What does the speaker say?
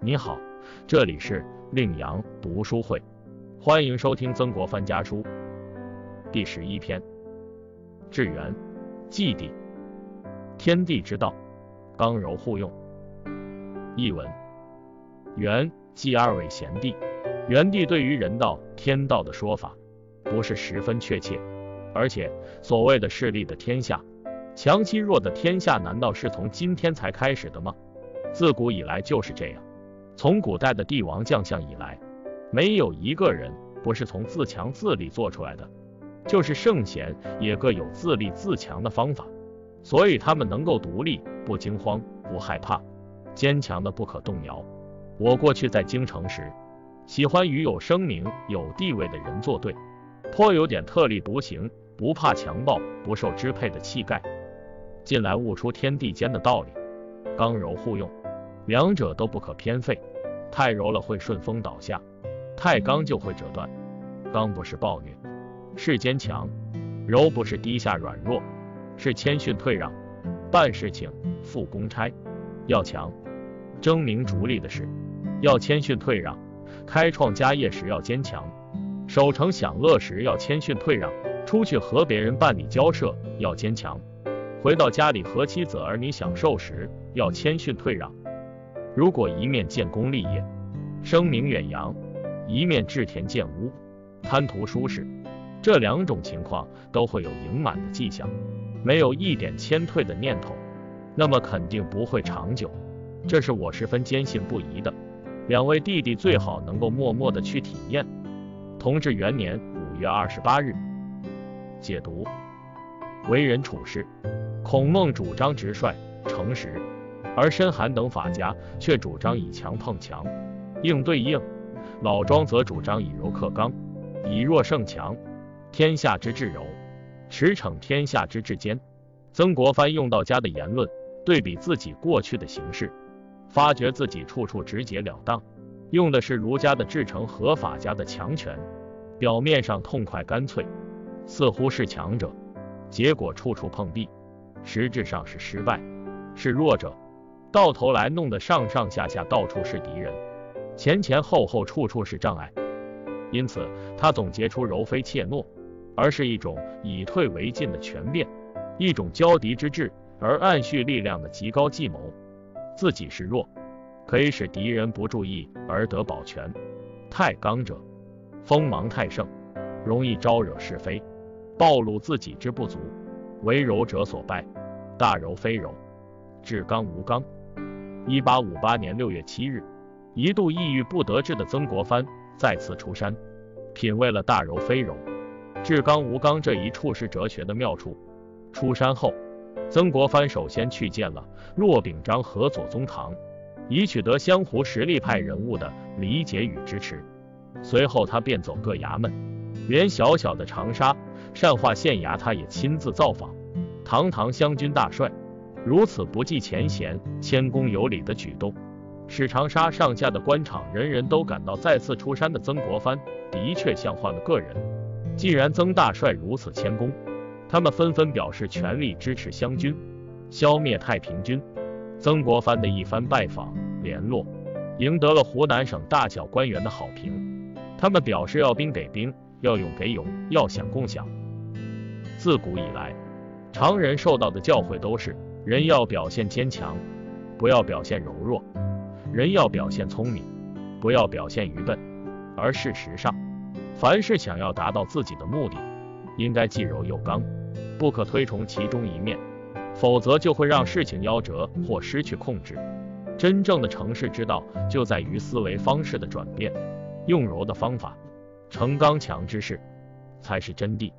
你好，这里是令阳读书会，欢迎收听曾国藩家书第十一篇。致元，祭地，天地之道，刚柔互用。译文：元祭二位贤帝，元帝对于人道、天道的说法不是十分确切，而且所谓的势力的天下，强欺弱的天下，难道是从今天才开始的吗？自古以来就是这样。从古代的帝王将相以来，没有一个人不是从自强自立做出来的。就是圣贤也各有自立自强的方法，所以他们能够独立，不惊慌，不害怕，坚强的不可动摇。我过去在京城时，喜欢与有声名、有地位的人作对，颇有点特立独行、不怕强暴、不受支配的气概。近来悟出天地间的道理，刚柔互用。两者都不可偏废，太柔了会顺风倒下，太刚就会折断。刚不是暴虐，是坚强；柔不是低下软弱，是谦逊退让。办事情、付公差要强，争名逐利的事要谦逊退让，开创家业时要坚强，守成享乐时要谦逊退让，出去和别人办理交涉要坚强，回到家里和妻子儿女享受时要谦逊退让。如果一面建功立业，声名远扬，一面置田建屋，贪图舒适，这两种情况都会有盈满的迹象，没有一点谦退的念头，那么肯定不会长久。这是我十分坚信不疑的。两位弟弟最好能够默默的去体验。同治元年五月二十八日，解读为人处事，孔孟主张直率、诚实。而申韩等法家却主张以强碰强，硬对硬；老庄则主张以柔克刚，以弱胜强。天下之至柔，驰骋天下之至坚。曾国藩用道家的言论对比自己过去的形式，发觉自己处处直截了当，用的是儒家的至诚和法家的强权。表面上痛快干脆，似乎是强者，结果处处碰壁，实质上是失败，是弱者。到头来弄得上上下下到处是敌人，前前后后处处是障碍，因此他总结出柔非怯懦，而是一种以退为进的权变，一种交敌之智而暗蓄力量的极高计谋。自己是弱，可以使敌人不注意而得保全；太刚者，锋芒太盛，容易招惹是非，暴露自己之不足，为柔者所败。大柔非柔，至刚无刚。一八五八年六月七日，一度抑郁不得志的曾国藩再次出山，品味了大柔非柔、至刚无刚这一处世哲学的妙处。出山后，曾国藩首先去见了骆秉章和左宗棠，以取得湘湖实力派人物的理解与支持。随后，他便走各衙门，连小小的长沙善化县衙，他也亲自造访。堂堂湘军大帅。如此不计前嫌、谦恭有礼的举动，使长沙上下的官场人人都感到再次出山的曾国藩的确像换了个人。既然曾大帅如此谦恭，他们纷纷表示全力支持湘军，消灭太平军。曾国藩的一番拜访、联络，赢得了湖南省大小官员的好评。他们表示要兵给兵，要勇给勇，要想共享。自古以来，常人受到的教诲都是。人要表现坚强，不要表现柔弱；人要表现聪明，不要表现愚笨。而事实上，凡是想要达到自己的目的，应该既柔又刚，不可推崇其中一面，否则就会让事情夭折或失去控制。真正的成事之道，就在于思维方式的转变，用柔的方法成刚强之事，才是真谛。